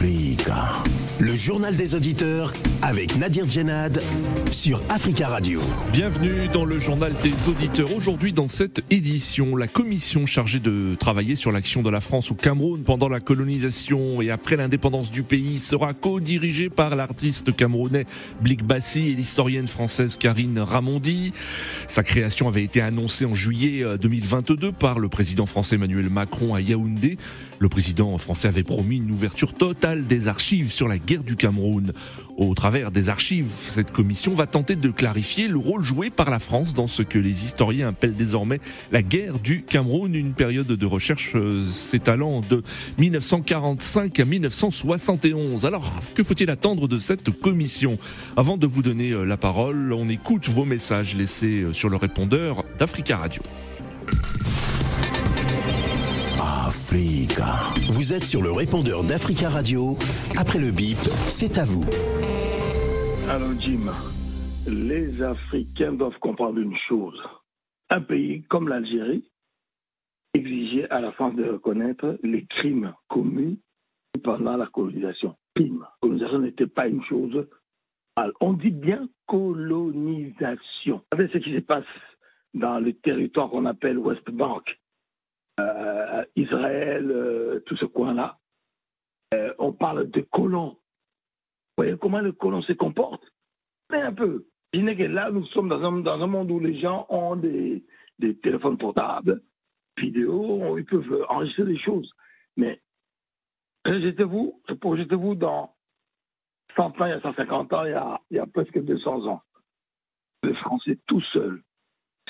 Le journal des auditeurs avec Nadir Djenad sur Africa Radio. Bienvenue dans le journal des auditeurs. Aujourd'hui, dans cette édition, la commission chargée de travailler sur l'action de la France au Cameroun pendant la colonisation et après l'indépendance du pays sera co-dirigée par l'artiste camerounais Blik Bassi et l'historienne française Karine Ramondi. Sa création avait été annoncée en juillet 2022 par le président français Emmanuel Macron à Yaoundé. Le président français avait promis une ouverture totale des archives sur la guerre du Cameroun. Au travers des archives, cette commission va tenter de clarifier le rôle joué par la France dans ce que les historiens appellent désormais la guerre du Cameroun, une période de recherche euh, s'étalant de 1945 à 1971. Alors, que faut-il attendre de cette commission? Avant de vous donner euh, la parole, on écoute vos messages laissés euh, sur le répondeur d'Africa Radio. Vous êtes sur le répondeur d'Africa Radio. Après le bip, c'est à vous. Alors Jim, les Africains doivent comprendre une chose. Un pays comme l'Algérie exigeait à la France de reconnaître les crimes commis pendant la colonisation. Crime. Colonisation n'était pas une chose. On dit bien colonisation. Avec ce qui se passe dans le territoire qu'on appelle West Bank, euh, Israël, euh, tout ce coin-là, euh, on parle de colons. Vous voyez comment les colons se comportent Mais un peu. Imaginez que là, nous sommes dans un, dans un monde où les gens ont des, des téléphones portables, vidéo, ils peuvent enregistrer des choses. Mais projetez-vous, projetez-vous dans 100 ans, il y a 150 ans, il y a, il y a presque 200 ans. Les Français tout seuls,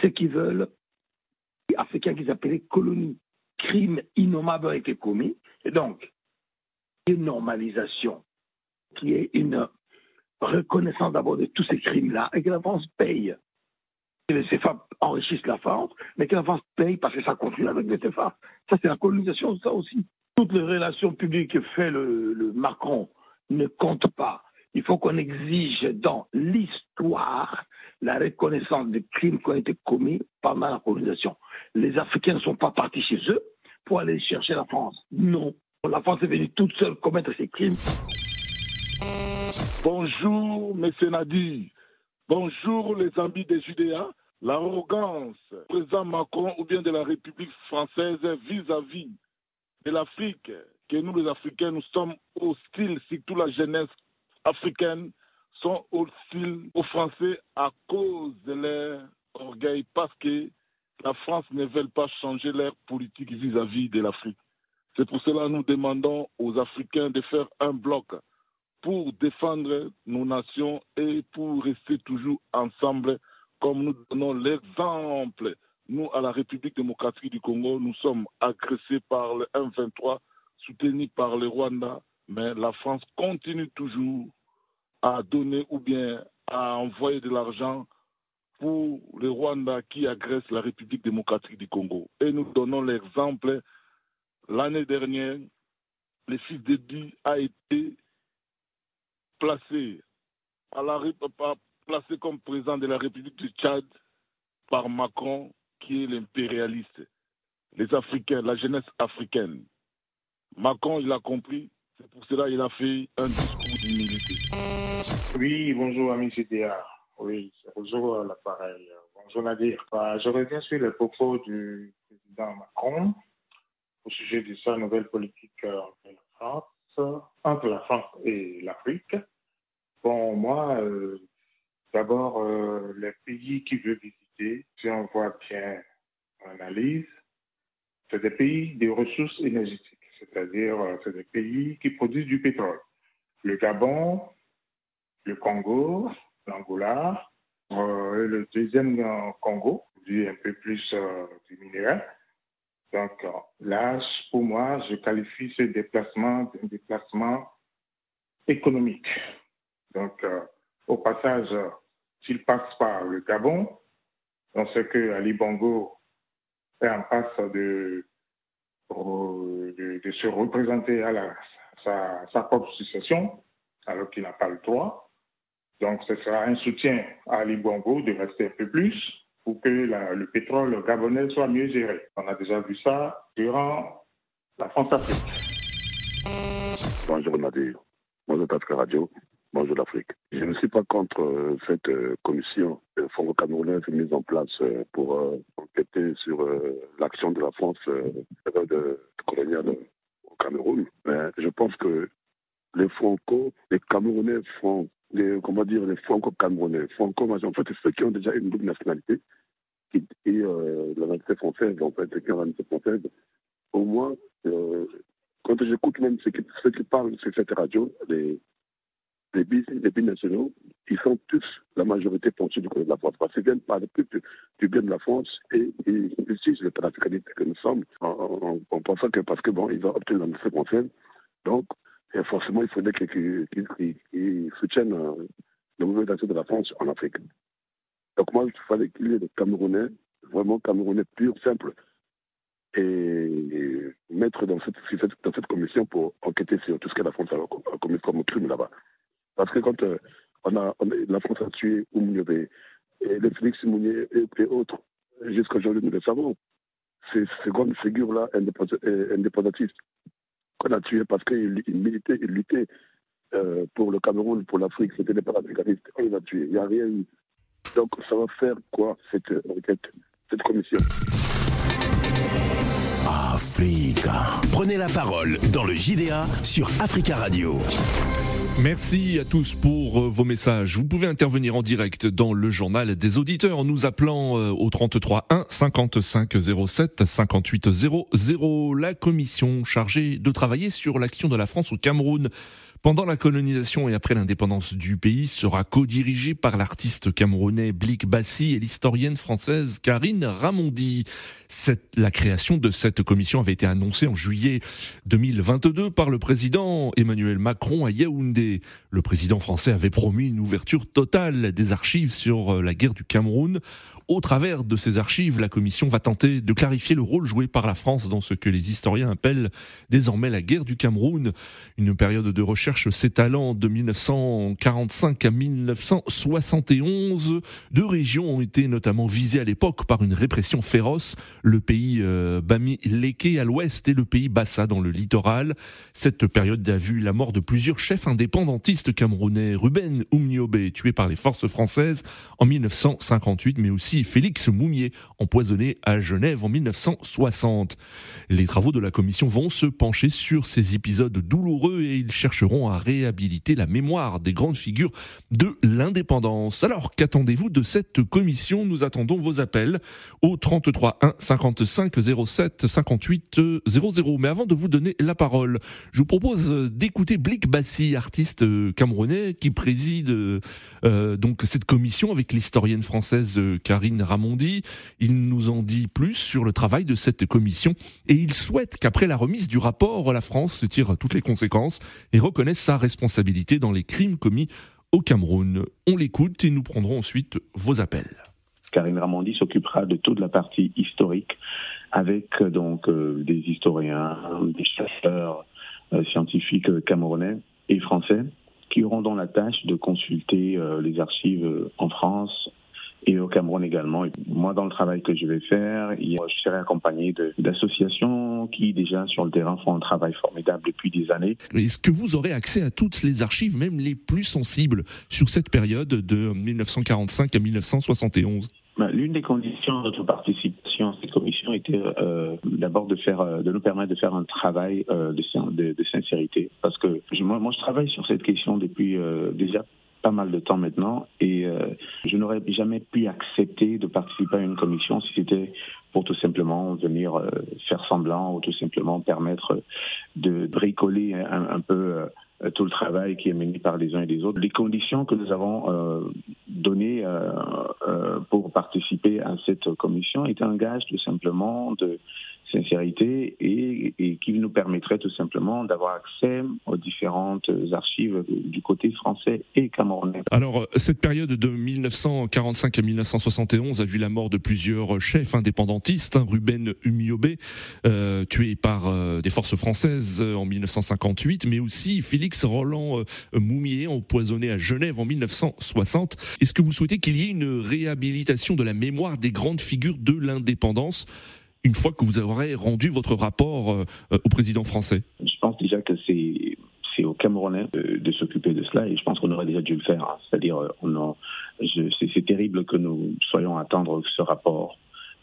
ce qu'ils veulent, Africains qu'ils appelaient colonies, crimes innommables ont été commis. Et donc, une normalisation qui est une reconnaissance d'abord de tous ces crimes-là et que la France paye. Que les CFA enrichissent la France, mais que la France paye parce que ça continue avec les CFA. Ça, c'est la colonisation, ça aussi. Toutes les relations publiques que fait le, Macron ne comptent pas. Il faut qu'on exige dans l'histoire la reconnaissance des crimes qui ont été commis pendant la colonisation. Les Africains ne sont pas partis chez eux pour aller chercher la France. Non. La France est venue toute seule commettre ces crimes. Bonjour, M. Nadi. Bonjour, les amis des Judéas. L'arrogance du président Macron ou bien de la République française vis-à-vis de l'Afrique, que nous, les Africains, nous sommes hostiles, surtout la jeunesse africaine, sont hostiles aux Français à cause de leur orgueil, parce que la France ne veut pas changer leur politique vis-à-vis de l'Afrique. C'est pour cela que nous demandons aux Africains de faire un bloc pour défendre nos nations et pour rester toujours ensemble comme nous donnons l'exemple. Nous, à la République démocratique du Congo, nous sommes agressés par le M23, soutenus par le Rwanda, mais la France continue toujours à donner ou bien à envoyer de l'argent pour le Rwanda qui agresse la République démocratique du Congo. Et nous donnons l'exemple. L'année dernière, le fils d'Edi a été placé, à la, placé comme président de la République du Tchad par Macron, qui est l'impérialiste. Les Africains, la jeunesse africaine. Macron, il a compris. C'est pour cela qu'il a fait un discours d'humilité. Oui, bonjour, ami CDA. Oui, c'est bonjour à l'appareil. Bonjour Nadir. Bah, je reviens sur les propos du président Macron au sujet de sa nouvelle politique entre la France, entre la France et l'Afrique. Bon, moi, euh, d'abord, euh, les pays qu'il veut visiter, si on voit bien l'analyse, c'est des pays de ressources énergétiques, c'est-à-dire euh, c'est des pays qui produisent du pétrole. Le Gabon, le Congo, l'Angola, euh, et le deuxième euh, Congo, un peu plus euh, du minéral. Donc euh, là, pour moi, je qualifie ce déplacement d'un déplacement économique. Donc, au passage, s'il passe par le Gabon, on sait que Ali Bongo est en passe de, se représenter à sa, sa propre succession, alors qu'il n'a pas le droit. Donc, ce sera un soutien à Ali Bongo de rester un peu plus pour que le pétrole gabonais soit mieux géré. On a déjà vu ça durant la France-Afrique. Bonjour Nadir, bonjour Africa Radio, bonjour l'Afrique. Je ne suis pas contre euh, cette euh, commission euh, franco-camerounaise mise en place pour enquêter sur l'action de la France de coloniale au Cameroun. Mais je pense que les franco, les Camerounais font, les, comment dire, les franco-camerounais, franco en fait, ceux qui ont déjà une double nationalité, et la nationalité française, en fait, qui ont la nationalité française, au moins, quand j'écoute même ceux qui, qui parlent sur cette radio, les, les, les binationaux, ils sont tous, la majorité penchés du côté de la France, parce qu'ils viennent parler plus du, bien de la France et ils utilisent le panafricanisme que nous sommes en, pensant que parce que bon, ils ont obtenu la nationalité française, donc forcément il faudrait qu'ils soutiennent euh, le mouvement de la France en Afrique. Donc moi, il fallait qu'il y ait des Camerounais, vraiment Camerounais purs, simples, et mettre dans cette, commission pour enquêter sur tout ce que la France a commis comme crime là-bas. Parce que quand euh, a, la France a tué Oumniobé, et les Félix Mounier et, autres, jusqu'à aujourd'hui nous le savons, ces, ces grandes figures-là euh, indépendantistes qu'on a tuées parce qu'ils militaient, ils luttaient euh, pour le Cameroun, pour l'Afrique, c'était des panafricanistes, on les a tués. Il n'y a rien eu. Donc ça va faire quoi cette enquête, cette commission? Africa. Prenez la parole dans le JDA sur Africa Radio. Merci à tous pour euh, vos messages. Vous pouvez intervenir en direct dans le journal des auditeurs en nous appelant euh, au 33 1 55 07 58 00. La commission chargée de travailler sur l'action de la France au Cameroun pendant la colonisation et après l'indépendance du pays sera co-dirigée par l'artiste camerounais Blik Bassi et l'historienne française Karine Ramondi. La création de cette commission avait été annoncée en juillet 2022 par le président Emmanuel Macron à Yaoundé. Le président français avait promis une ouverture totale des archives sur euh, la guerre du Cameroun. Au travers de ces archives, la commission va tenter de clarifier le rôle joué par la France dans ce que les historiens appellent désormais la guerre du Cameroun, une période de recherche s'étalant de 1945 à 1971. Deux régions ont été notamment visées à l'époque par une répression féroce, le pays euh, Bami-Leke à l'ouest et le pays Bassa dans le littoral. Cette période a vu la mort de plusieurs chefs indépendantistes camerounais, Ruben Oumniobé tué par les forces françaises en 1958, mais aussi Félix Moumier, empoisonné à Genève en 1960. Les travaux de la commission vont se pencher sur ces épisodes douloureux et ils chercheront à réhabiliter la mémoire des grandes figures de l'indépendance. Alors qu'attendez-vous de cette commission? Nous attendons vos appels au 33 1 55 07 58 00. Mais avant de vous donner la parole, je vous propose d'écouter Blik Bassi, artiste camerounais qui préside euh, donc cette commission avec l'historienne française Karine Ramondi. Il nous en dit plus sur le travail de cette commission et il souhaite qu'après la remise du rapport, la France se tire toutes les conséquences et reconnaisse sa responsabilité dans les crimes commis au Cameroun. On l'écoute et nous prendrons ensuite vos appels. Karine Ramondi s'occupera de toute la partie historique avec euh, donc euh, des historiens, des chasseurs euh, scientifiques camerounais et français qui auront dans la tâche de consulter les archives en France, et au Cameroun également. Moi, dans le travail que je vais faire, je serai accompagné d'associations qui déjà sur le terrain font un travail formidable depuis des années. Est-ce que vous aurez accès à toutes les archives, même les plus sensibles, sur cette période de 1945 à 1971 ben, L'une des conditions de notre participation à cette commission était euh, d'abord de faire, euh, de nous permettre de faire un travail euh, de, de, sincérité, parce que moi, moi, je travaille sur cette question depuis déjà pas mal de temps maintenant et euh, je n'aurais jamais pu accepter de participer à une commission si c'était pour tout simplement venir euh, faire semblant ou tout simplement permettre de bricoler un, peu euh, tout le travail qui est mené par les uns et les autres. Les conditions que nous avons données pour participer à cette commission étaient un gage tout simplement de sincérité et, qui nous permettrait tout simplement d'avoir accès aux différentes archives du côté français et camerounais. Alors, cette période de 1945 à 1971 a vu la mort de plusieurs chefs indépendantistes. Hein, Ruben Umiobé, euh, tué par euh, des forces françaises en 1958, mais aussi Félix Roland euh, Moumier, empoisonné à Genève en 1960. Est-ce que vous souhaitez qu'il y ait une réhabilitation de la mémoire des grandes figures de l'indépendance? Une fois que vous aurez rendu votre rapport euh, au président français Je pense déjà que c'est au Camerounais de, s'occuper de cela et je pense qu'on aurait déjà dû le faire. Hein. C'est-à-dire, c'est terrible que nous soyons à attendre ce rapport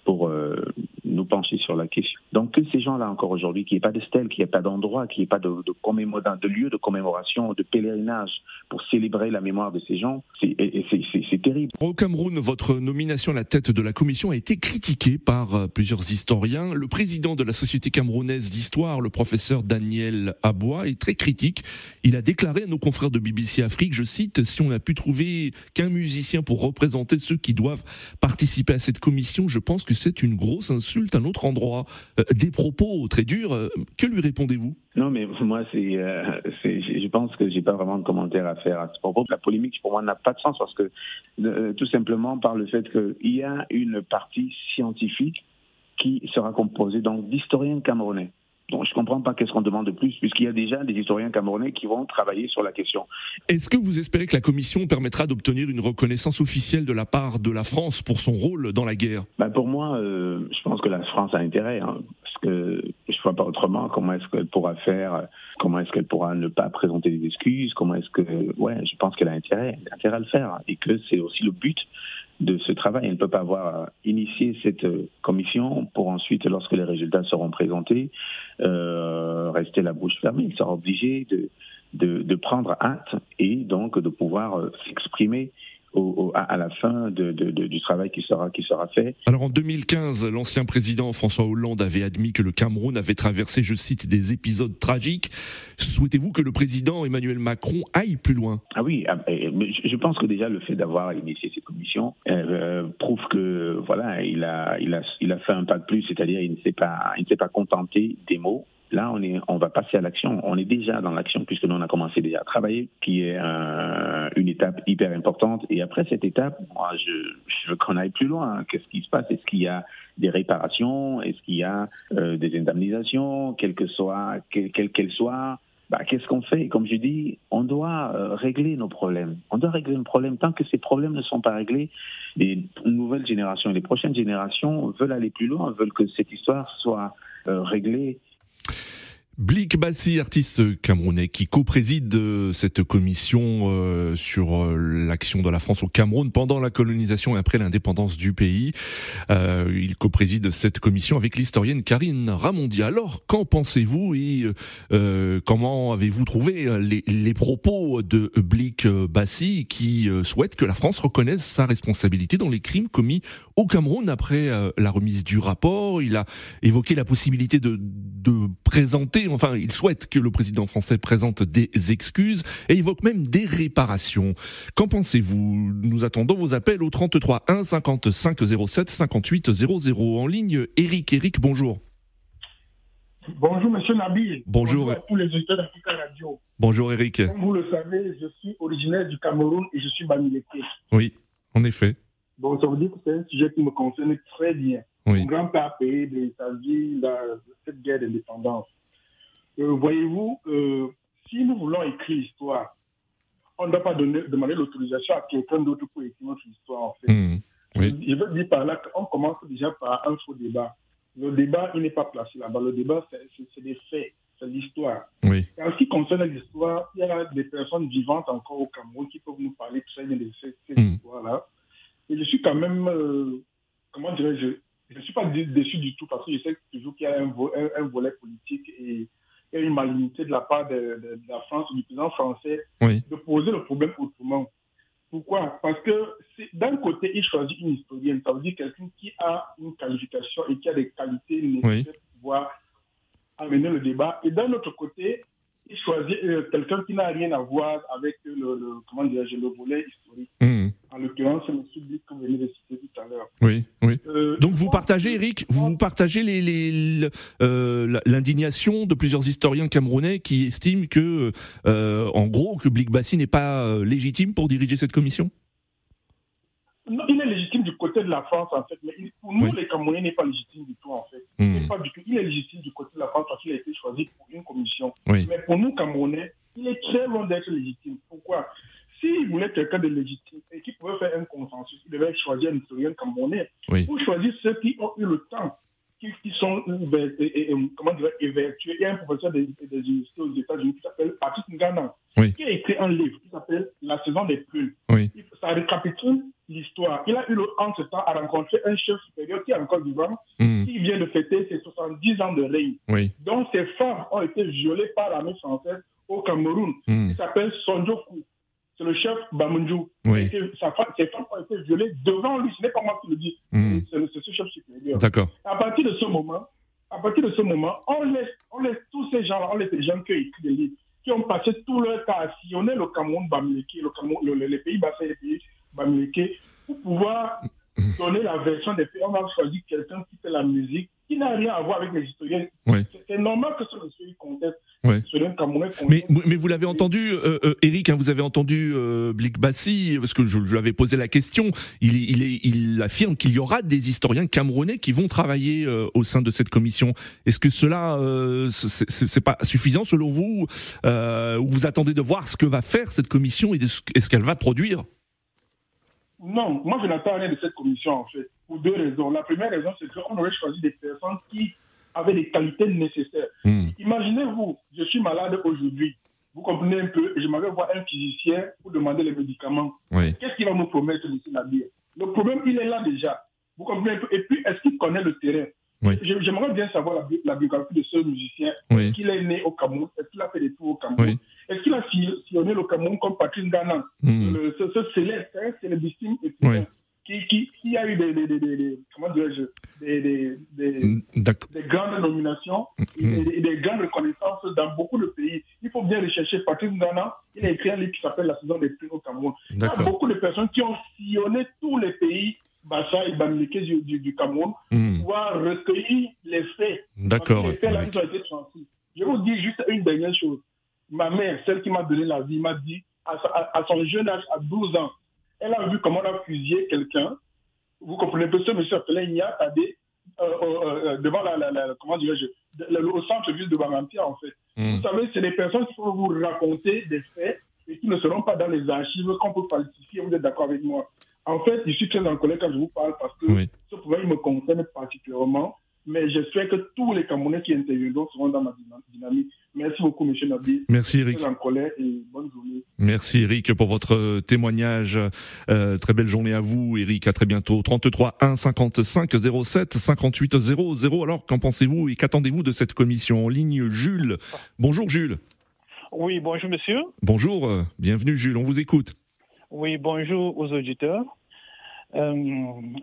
pour euh, nous pencher sur la question. Donc que ces gens-là encore aujourd'hui, qu'il n'y ait pas de stèle, qu'il n'y ait pas d'endroit, qu'il n'y ait pas de, de, de lieu de commémoration, de pèlerinage pour célébrer la mémoire de ces gens, c'est terrible. Au Cameroun, votre nomination à la tête de la commission a été critiquée par euh, plusieurs historiens. Le président de la Société camerounaise d'histoire, le professeur Daniel Abois, est très critique. Il a déclaré à nos confrères de BBC Afrique, je cite, si on n'a pu trouver qu'un musicien pour représenter ceux qui doivent participer à cette commission, je pense que c'est une grosse insulte un autre endroit. Euh, des propos très durs. Euh, que lui répondez-vous? Non, mais moi, euh, c'est, je pense que j'ai pas vraiment de commentaire à faire à ce propos. La polémique, pour moi, n'a pas de sens parce que tout simplement par le fait qu'il y a une partie scientifique qui sera composée donc d'historiens camerounais. Donc je ne comprends pas qu'est-ce qu'on demande de plus, puisqu'il y a déjà des historiens camerounais qui vont travailler sur la question. Est-ce que vous espérez que la Commission permettra d'obtenir une reconnaissance officielle de la part de la France pour son rôle dans la guerre? Ben Pour moi, euh, je pense que la France a intérêt, hein, parce que je ne vois pas autrement. Comment est-ce qu'elle pourra faire, comment est-ce qu'elle pourra ne pas présenter des excuses, comment est-ce que... Ouais, je pense qu'elle a intérêt, intérêt à le faire, et que c'est aussi le but de ce travail. Elle ne peut pas avoir initié cette commission pour ensuite, lorsque les résultats seront présentés, euh, rester la bouche fermée. Il sera obligé de, de, de prendre acte et donc de pouvoir euh, s'exprimer à la fin de, du travail qui sera, qui sera fait. Alors en 2015, l'ancien président François Hollande avait admis que le Cameroun avait traversé, je cite, des épisodes tragiques. Souhaitez-vous que le président Emmanuel Macron aille plus loin? Ah oui, ah, je pense que déjà le fait d'avoir initié ces commissions euh, prouve que voilà, il a, il a, il a fait un pas de plus, c'est-à-dire il ne s'est pas, il ne s'est pas contenté des mots. Là, on, est, on va passer à l'action. On est déjà dans l'action puisque nous, on a commencé déjà à travailler, qui est une étape hyper importante. Et après cette étape, moi, je, veux qu'on aille plus loin. Qu'est-ce qui se passe? Est-ce qu'il y a des réparations? Est-ce qu'il y a euh, des indemnisations, quelles que soient, quelles qu'elles soient bah, qu'est-ce qu'on fait? Comme je dis, on doit euh, régler nos problèmes. On doit régler nos problèmes. Tant que ces problèmes ne sont pas réglés, les nouvelles générations et les prochaines générations veulent aller plus loin, veulent que cette histoire soit euh, réglée Blik Bassi, artiste camerounais qui co-préside euh, cette commission euh, sur euh, l'action de la France au Cameroun pendant la colonisation et après l'indépendance du pays. il co-préside cette commission avec l'historienne Karine Ramondi. Alors, qu'en pensez-vous et comment avez-vous trouvé les, propos de Blik Bassi qui souhaite que la France reconnaisse sa responsabilité dans les crimes commis au Cameroun après la remise du rapport? Il a évoqué la possibilité de, de présenter enfin, il souhaite que le président français présente des excuses et évoque même des réparations. Qu'en pensez-vous? Nous attendons vos appels au 33 1 55 07 58 00. En ligne, Eric. Eric, bonjour. Bonjour, monsieur Nabil. Bonjour. Bonjour à tous les auditeurs d'Africa Radio. Bonjour, Eric. Comme vous le savez, je suis originaire du Cameroun et je suis bamiléké. Oui, en effet. Bon, ça veut dire que c'est un sujet qui me concerne très bien. Mon grand-père a payé de sa vie cette guerre d'indépendance. Euh, voyez-vous, euh, si nous voulons écrire l'histoire, on ne doit pas demander l'autorisation à quelqu'un d'autre pour écrire notre histoire, en fait. Mmh, je, veux dire par là qu'on commence déjà par un faux débat. Le débat, il n'est pas placé là-bas. Le débat, c'est des faits, c'est l'histoire. Oui. En ce qui concerne l'histoire, il y a des personnes vivantes encore au Cameroun qui peuvent nous parler très bien de cette, mmh. histoire-là. Et je suis quand même, euh, comment dirais-je, je ne suis pas déçu du tout parce que je sais toujours qu'il y a un, un volet politique et une malignité de la part de, la France, du président français, de poser le problème autrement. Pourquoi? Parce que d'un côté, il choisit une historienne, ça veut dire quelqu'un qui a une qualification et qui a des qualités nécessaires pour pouvoir amener le débat. Et d'un autre côté, il choisit euh, quelqu'un qui n'a rien à voir avec le, le comment le volet historique. Mmh. En l'occurrence, c'est le public que vous venez de citer tout à l'heure. Oui, oui. Euh, Donc vous partagez, Eric, vous partagez les, euh, l'indignation de plusieurs historiens camerounais qui estiment que, en gros, que Blik Bassi n'est pas légitime pour diriger cette commission? Non, il est légitime du côté de la France, en fait, mais pour nous, les Camerounais, n'est pas légitime du tout, en fait. Hmm. pas du tout. Il est légitime du côté de la France parce qu'il a été choisi pour une commission. Mais pour nous, Camerounais, il est très loin d'être légitime. Pourquoi? S'il voulait quelqu'un de légitime pouvait faire un consensus, il devait choisir un historien camerounais. Oui. Pour choisir ceux qui ont eu le temps qui, sont et, comment dire, évertués. Il y a un professeur des, des universités aux États-Unis qui s'appelle Patrick Ngana, qui a écrit un livre qui s'appelle La saison des plumes. Oui. Ça récapitule l'histoire. Il a eu entre-temps à rencontrer un chef supérieur qui est encore vivant, hmm. qui vient de fêter ses 70 ans de règne. Oui. Donc ses femmes ont été violées par l'armée française au Cameroun. Hmm. Il s'appelle Sonjoku c'est le chef Bamunju. Oui. Sa femme, ses femmes ont été violées devant lui. Ce n'est pas moi qui le dis. Hmm. C'est ce chef supérieur. D'accord. À partir de ce moment, à partir de ce moment, on laisse, on laisse tous ces gens-là, on laisse les gens qui ont écrit des livres, qui ont passé tout leur temps à sillonner le Cameroun Bamileke, le Cameroun, le, les pays bassins, les pays Bamileke, pour pouvoir donner la version des pays. On a choisi quelqu'un qui fait la musique, qui n'a rien à voir avec les historiens. C'est normal que ce monsieur conteste. Mais, mais, vous l'avez entendu, euh, euh, Eric, hein, vous avez entendu euh, Blick Bassi, parce que je, lui avais posé la question. Il, il, il affirme qu'il y aura des historiens camerounais qui vont travailler euh, au sein de cette commission. Est-ce que cela, c'est pas suffisant selon vous? Ou vous attendez de voir ce que va faire cette commission et ce qu'elle va produire? Non, moi je n'attends rien de cette commission en fait, pour deux raisons. La première raison, c'est qu'on aurait choisi des personnes qui avait les qualités nécessaires. Hmm. Imaginez-vous, je suis malade aujourd'hui. Vous comprenez un peu, je m'avais voir un physicien pour demander les médicaments. Qu'est-ce qu'il va me promettre, M. Nadir Le problème, il est là déjà. Vous comprenez un peu? Et puis, est-ce qu'il connaît le terrain? J'aimerais bien savoir la, biographie de ce musicien. Est-ce qu'il est né au Cameroun? Est-ce qu'il a fait des tours au Cameroun? Est-ce qu'il a sillonné le Cameroun comme Patrice Ganan hmm. Ce, ce célèbre, c'est le distinct qui, qui, a eu des, des, des, comment des, des, des, grandes nominations mm. et des, grandes reconnaissances dans beaucoup de pays. Il faut bien rechercher. Patrice Ngana, il a écrit un livre qui s'appelle La saison des prix au Cameroun. Il y a beaucoup de personnes qui ont sillonné tous les pays Bassa et Bamileke du, du, Cameroun mm. pour recueillir les faits. D'accord. Les faits, là, ils ont été transmis. Je vous dis juste une dernière chose. Ma mère, celle qui m'a donné la vie, m'a dit, à, à, à son jeune âge, à 12 ans, elle a vu comment on a fusillé quelqu'un. Vous comprenez peu, ce monsieur appelé Nia Tadé, euh, euh, euh, devant la, la, comment dirais-je, au centre-ville de Bamampia, en fait. Hmm. Vous savez, c'est des personnes qui vont vous raconter des faits et qui ne seront pas dans les archives qu'on peut falsifier. Vous êtes d'accord avec moi? En fait, je suis très en colère quand je vous parle parce que ce problème me concerne particulièrement mais j'espère que tous les Camerounais qui interviendront seront dans ma dynamique. Merci beaucoup, M. Nabi. Merci, Eric. En colère et bonne journée. Merci, Eric, pour votre témoignage. Euh, très belle journée à vous, Eric. À très bientôt. 33 1 55 07 58 00. Alors, qu'en pensez-vous et qu'attendez-vous de cette commission en ligne Jules? Bonjour, Jules. Oui, bonjour, monsieur. Bonjour. Euh, bienvenue, Jules. On vous écoute. Oui, bonjour aux auditeurs. Euh,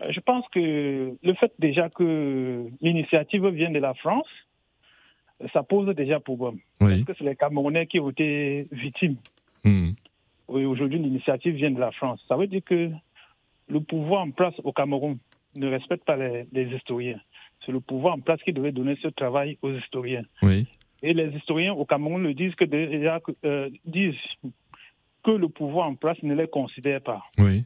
je pense que le fait déjà que l'initiative vient de la France, ça pose déjà problème. Parce que c'est les Camerounais qui ont été victimes. Hmm. Oui, aujourd'hui, l'initiative vient de la France. Ça veut dire que le pouvoir en place au Cameroun ne respecte pas les, historiens. C'est le pouvoir en place qui devait donner ce travail aux historiens. Oui. Et les historiens au Cameroun le disent que déjà euh, disent que le pouvoir en place ne les considère pas. Oui.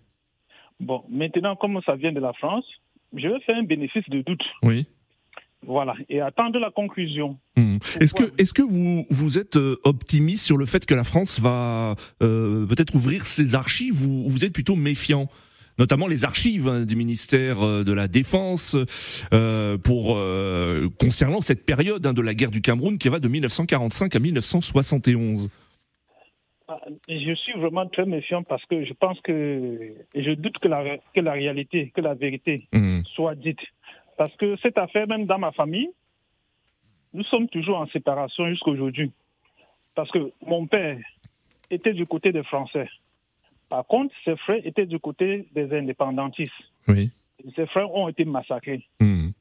Bon, maintenant, comme ça vient de la France, je vais faire un bénéfice de doute. Oui. Voilà, et attendre la conclusion. Hmm. Est-ce que, est que vous, vous êtes euh, optimiste sur le fait que la France va euh, peut-être ouvrir ses archives vous, vous êtes plutôt méfiant? Notamment les archives hein, du ministère euh, de la Défense pour concernant cette période hein, de la guerre du Cameroun qui va de 1945 à 1971. Ah, je suis vraiment très méfiant parce que je pense que je doute que la, que la réalité, que la vérité mhm. soit dite. Parce que cette affaire, même dans ma famille, nous sommes toujours en séparation jusqu'à aujourd'hui. Parce que mon père était du côté des Français. Par contre, ses frères étaient du côté des indépendantistes. Oui. ses frères ont été massacrés. Mhm.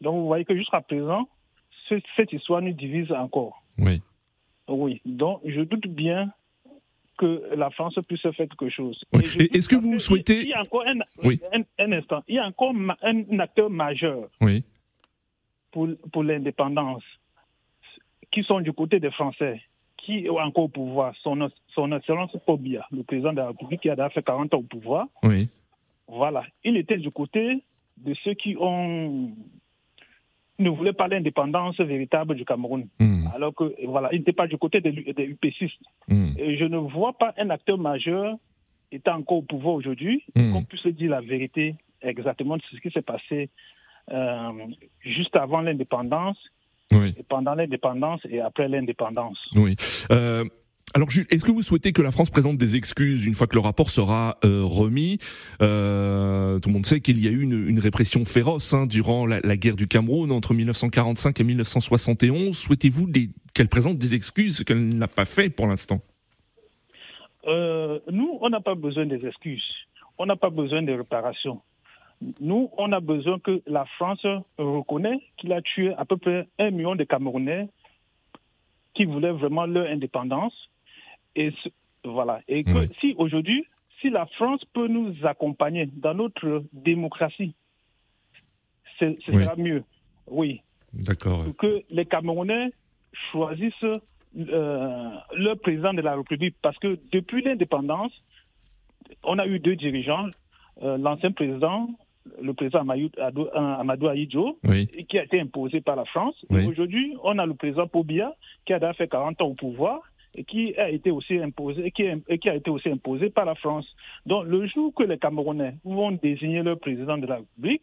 Donc vous voyez que jusqu'à présent, cette histoire nous divise encore. Oui. Oui. Donc je doute bien que la France puisse faire quelque chose. Est-ce que vous souhaitez... Il y a encore un, un, instant. Il y a encore un acteur majeur oui. pour, pour l'indépendance qui sont du côté des Français, qui ont encore au pouvoir. Son, son excellence Pobia, le président de la République qui a fait 40 ans au pouvoir. Oui. Voilà. Il était du côté de ceux qui ont ne voulait pas l'indépendance véritable du Cameroun. Hmm. Alors que, voilà, il n'était pas du côté des, des UPCistes. Hmm. Et je ne vois pas un acteur majeur étant encore au pouvoir aujourd'hui, hmm. qu'on puisse dire la vérité exactement de ce qui s'est passé juste avant l'indépendance, pendant l'indépendance et après l'indépendance. Oui. Alors Jules, est-ce que vous souhaitez que la France présente des excuses une fois que le rapport sera euh, remis? Euh, Tout le monde sait qu'il y a eu une, répression féroce hein, durant la, guerre du Cameroun entre 1945 et 1971. Souhaitez-vous qu'elle présente des excuses qu'elle n'a pas fait pour l'instant? Euh, Nous, on n'a pas besoin des excuses. On n'a pas besoin de réparation. Nous, on a besoin que la France reconnaisse qu'il a tué à peu près un million de Camerounais qui voulaient vraiment leur indépendance et voilà. Et que si aujourd'hui, si la France peut nous accompagner dans notre démocratie, ce sera mieux. Oui. D'accord. Que les Camerounais choisissent euh, leur président de la République parce que depuis l'indépendance, on a eu deux dirigeants, euh, l'ancien président, le président Amadou, Aïdjo, qui a été imposé par la France. Aujourd'hui, on a le président Pobia, qui a fait 40 ans au pouvoir qui a été aussi imposé, qui, qui a été aussi imposé par la France. Donc, le jour que les Camerounais vont désigner leur président de la République,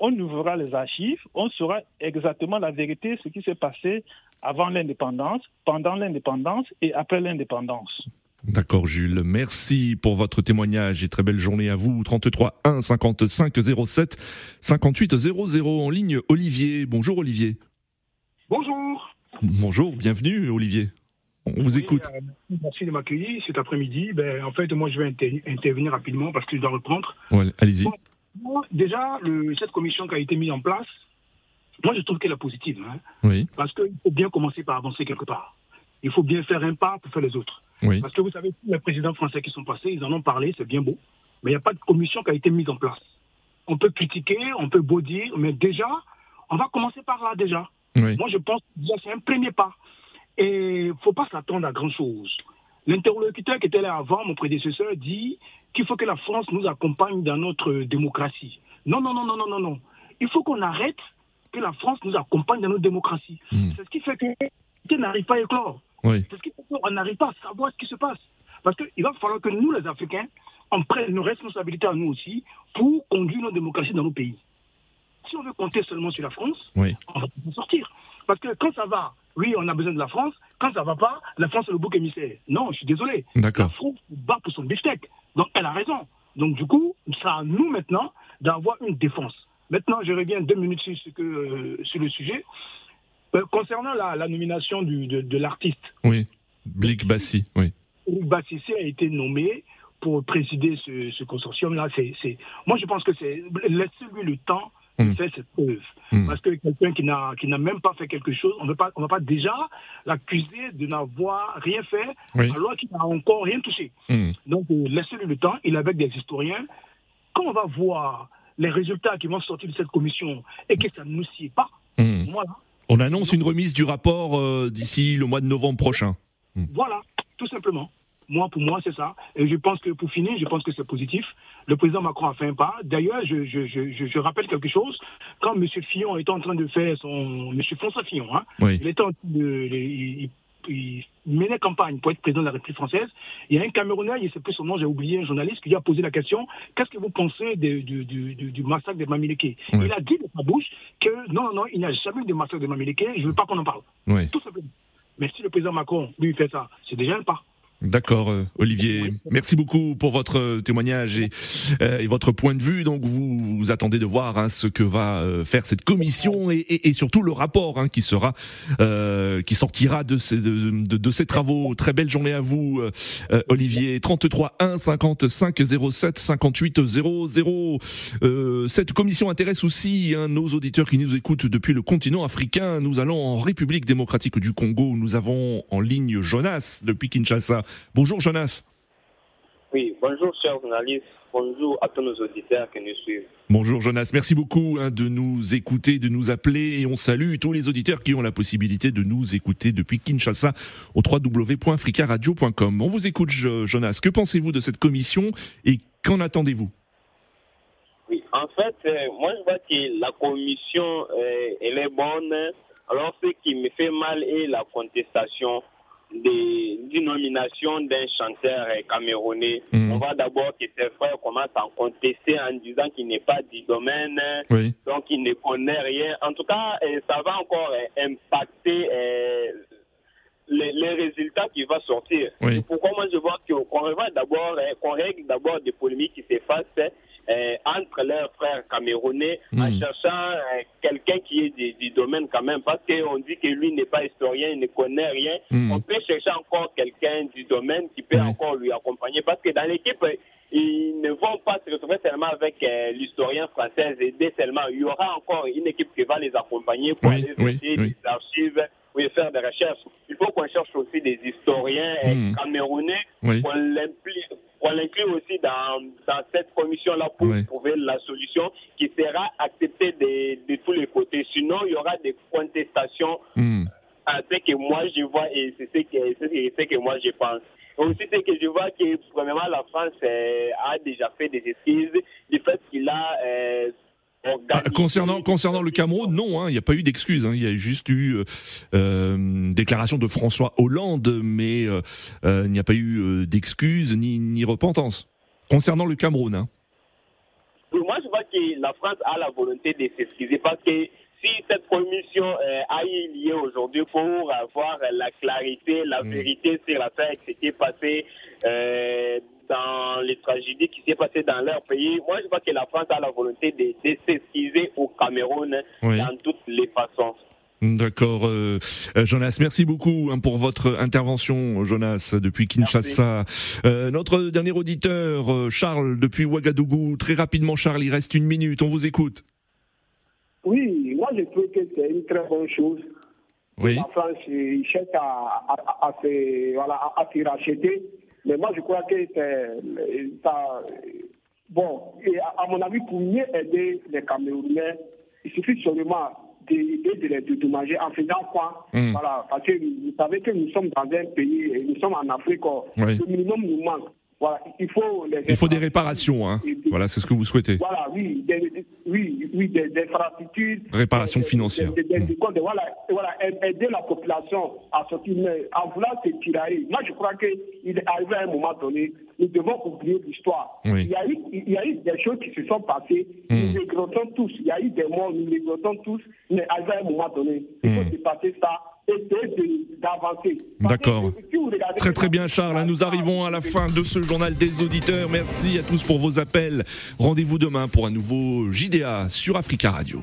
on ouvrira les archives, on saura exactement la vérité, ce qui s'est passé avant l'indépendance, pendant l'indépendance et après l'indépendance. D'accord Jules, merci pour votre témoignage et très belle journée à vous. 33 1 55 07 58 00 en ligne Olivier. Bonjour Olivier. Bonjour. Bonjour, bienvenue Olivier. On vous écoute. Euh, merci de m'accueillir cet après-midi. Ben, en fait, moi, je vais intervenir rapidement parce que je dois reprendre. allez-y. déjà, cette commission qui a été mise en place, moi, je trouve qu'elle est positive. Hein. oui. Parce qu'il faut bien commencer par avancer quelque part. Il faut bien faire un pas pour faire les autres. Parce que vous savez, les présidents français qui sont passés, ils en ont parlé, c'est bien beau. Mais il n'y a pas de commission qui a été mise en place. On peut critiquer, on peut beau dire, mais déjà, on va commencer par là déjà. Moi, je pense que c'est un premier pas. Et il ne faut pas s'attendre à grand-chose. L'interlocuteur qui était là avant, mon prédécesseur, dit qu'il faut que la France nous accompagne dans notre démocratie. Non, non, non, non, non, non, non. Il faut qu'on arrête que la France nous accompagne dans notre démocratie. Hmm. C'est ce qui fait que n'arrive pas à éclore. C'est ce qui fait qu'on n'arrive pas à savoir ce qui se passe. Parce qu'il va falloir que nous, les Africains, on prenne nos responsabilités à nous aussi pour conduire notre démocratie dans nos pays. Si on veut compter seulement sur la France, on va pas sortir. Parce que quand ça va, oui, on a besoin de la France. Quand ça va pas, la France est le bouc émissaire. Non, je suis désolé. La France bat pour son beefsteak. Donc elle a raison. Donc du coup, c'est à nous maintenant d'avoir une défense. Maintenant, je reviens deux minutes sur, ce que, euh, sur le sujet. Euh, concernant la, nomination du, de, l'artiste. Oui, Blick Bassi, oui. Blick Bassi a été nommé pour présider ce, ce consortium-là. Moi, je pense que c'est laissez-lui le temps Mm. fait cette preuve. Mm. Parce que quelqu'un qui n'a, qui n'a même pas fait quelque chose, on ne va pas déjà l'accuser de n'avoir rien fait alors qu'il n'a encore rien touché. Mm. Donc, euh, laissez-lui le temps, il est avec des historiens. Quand on va voir les résultats qui vont sortir de cette commission et que ça ne nous sied pas, voilà. On annonce une remise du rapport euh, d'ici le mois de novembre prochain. Voilà, tout simplement. Moi, pour moi, c'est ça. Et je pense que, pour finir, je pense que c'est positif. Le président Macron a fait un pas. D'ailleurs, je, je, je, je, rappelle quelque chose. Quand M. Fillon était en train de faire son... M. François Fillon, hein, il était en train de... Il, menait campagne pour être président de la République française. Il y a un Camerounais, il ne sait plus son nom, j'ai oublié, un journaliste, qui lui a posé la question qu'est-ce que vous pensez du, du, du, massacre des Mamileke? Il a dit de sa bouche que non, non, non, il n'y a jamais eu de massacre des Mamileke, je ne veux pas qu'on en parle. Tout simplement. Mais si le président Macron lui fait ça, c'est déjà un pas. D'accord, euh, Olivier. Merci beaucoup pour votre témoignage et, euh, votre point de vue. Donc, vous, vous attendez de voir hein, ce que va euh, faire cette commission et, surtout le rapport hein, qui sera, qui sortira de, ces travaux. Très belle journée à vous, Olivier. 33 1 55 07 58 00. cette commission intéresse aussi hein, nos auditeurs qui nous écoutent depuis le continent africain. Nous allons en République démocratique du Congo. Nous avons en ligne Jonas depuis Kinshasa. Bonjour Jonas. Oui, bonjour chers journalistes, bonjour à tous nos auditeurs qui nous suivent. Bonjour Jonas, merci beaucoup hein, de nous écouter, de nous appeler et on salue tous les auditeurs qui ont la possibilité de nous écouter depuis Kinshasa au www.africaradio.com. On vous écoute Jonas, que pensez-vous de cette commission et qu'en attendez-vous? Oui, en fait, euh, moi je vois que la commission, euh, elle est bonne. Alors ce qui me fait mal est la contestation d'une nomination d'un chanteur camerounais. Hmm. On voit d'abord que ses frères commencent à contester en disant qu'il n'est pas du domaine, donc il ne connaît rien. En tout cas, ça va encore impacter les, résultats qui vont sortir. Pourquoi moi je vois qu'on d'abord, qu'on règle d'abord des polémiques qui s'effacent euh, entre leurs frères camerounais en hmm. cherchant euh, quelqu'un qui est du, domaine quand même, parce qu'on dit que lui n'est pas historien, il ne connaît rien. Hmm. On peut chercher encore quelqu'un du domaine qui peut encore lui accompagner, parce que dans l'équipe, ils ne vont pas se retrouver seulement avec euh, l'historien français aider seulement. Il y aura encore une équipe qui va les accompagner pour aller vérifier les archives, faire des recherches. Il faut qu'on cherche aussi des historiens hmm. camerounais, qu'on l'implique on l'inclut aussi dans, dans cette commission-là pour trouver la solution qui sera acceptée de, de, tous les côtés. Sinon, il y aura des contestations mm. à ce que moi je vois et c'est ce que, ce que moi je pense. Aussi, c'est que je vois que, premièrement, la France euh, a déjà fait des excuses du fait qu'il a euh, concernant, concernant le Cameroun, non, hein, il n'y a pas eu d'excuses. Hein, il y a juste eu euh, euh déclaration de François Hollande, mais euh, euh il n'y a pas eu euh, d'excuses ni, ni repentance. Concernant le Cameroun. Hein. moi, je vois que la France a la volonté de s'excuser parce que si cette commission a eu lieu aujourd'hui pour avoir la clarité, la mm. vérité sur l'affaire qui s'était passée dans les tragédies qui s'est passées dans leur pays. Moi, je vois que la France a la volonté de, s'excuser au Cameroun dans toutes les façons. D'accord, euh, euh, Jonas. Merci beaucoup hein, pour votre intervention, Jonas, depuis Kinshasa. Euh, notre dernier auditeur, Charles, depuis Ouagadougou. Très rapidement, Charles, il reste une minute. On vous écoute. Oui, moi je trouve que c'est une très bonne chose. Oui. La France cherche à, à, voilà, à se racheter mais moi, je crois que c'est ça. Bon, et à, mon avis, pour mieux aider les Camerounais, il suffit seulement de les dédommager en faisant quoi? Hmm. Voilà, parce que vous savez que nous sommes dans un pays, nous sommes en Afrique, le minimum nous manque. Voilà, il faut il faut des réparations, hein. Voilà, c'est ce que vous souhaitez. Voilà, oui, des, oui, oui, des, infrastructures. Réparations financières. Voilà, voilà, aider la population à sortir, mais en voulant se tirer. Moi, je crois qu'il est arrivé à un moment donné, nous devons oublier l'histoire. Il, y a eu, il y a eu des choses qui se sont passées, nous hmm. les regrettons tous. Il y a eu des morts, nous les regrettons tous, mais arrivé à un moment donné, il faut dépasser hmm. D'avancer. D'accord. Très très bien Charles, nous arrivons à la fin de ce journal des auditeurs. Merci à tous pour vos appels. Rendez-vous demain pour un nouveau JDA sur Africa Radio.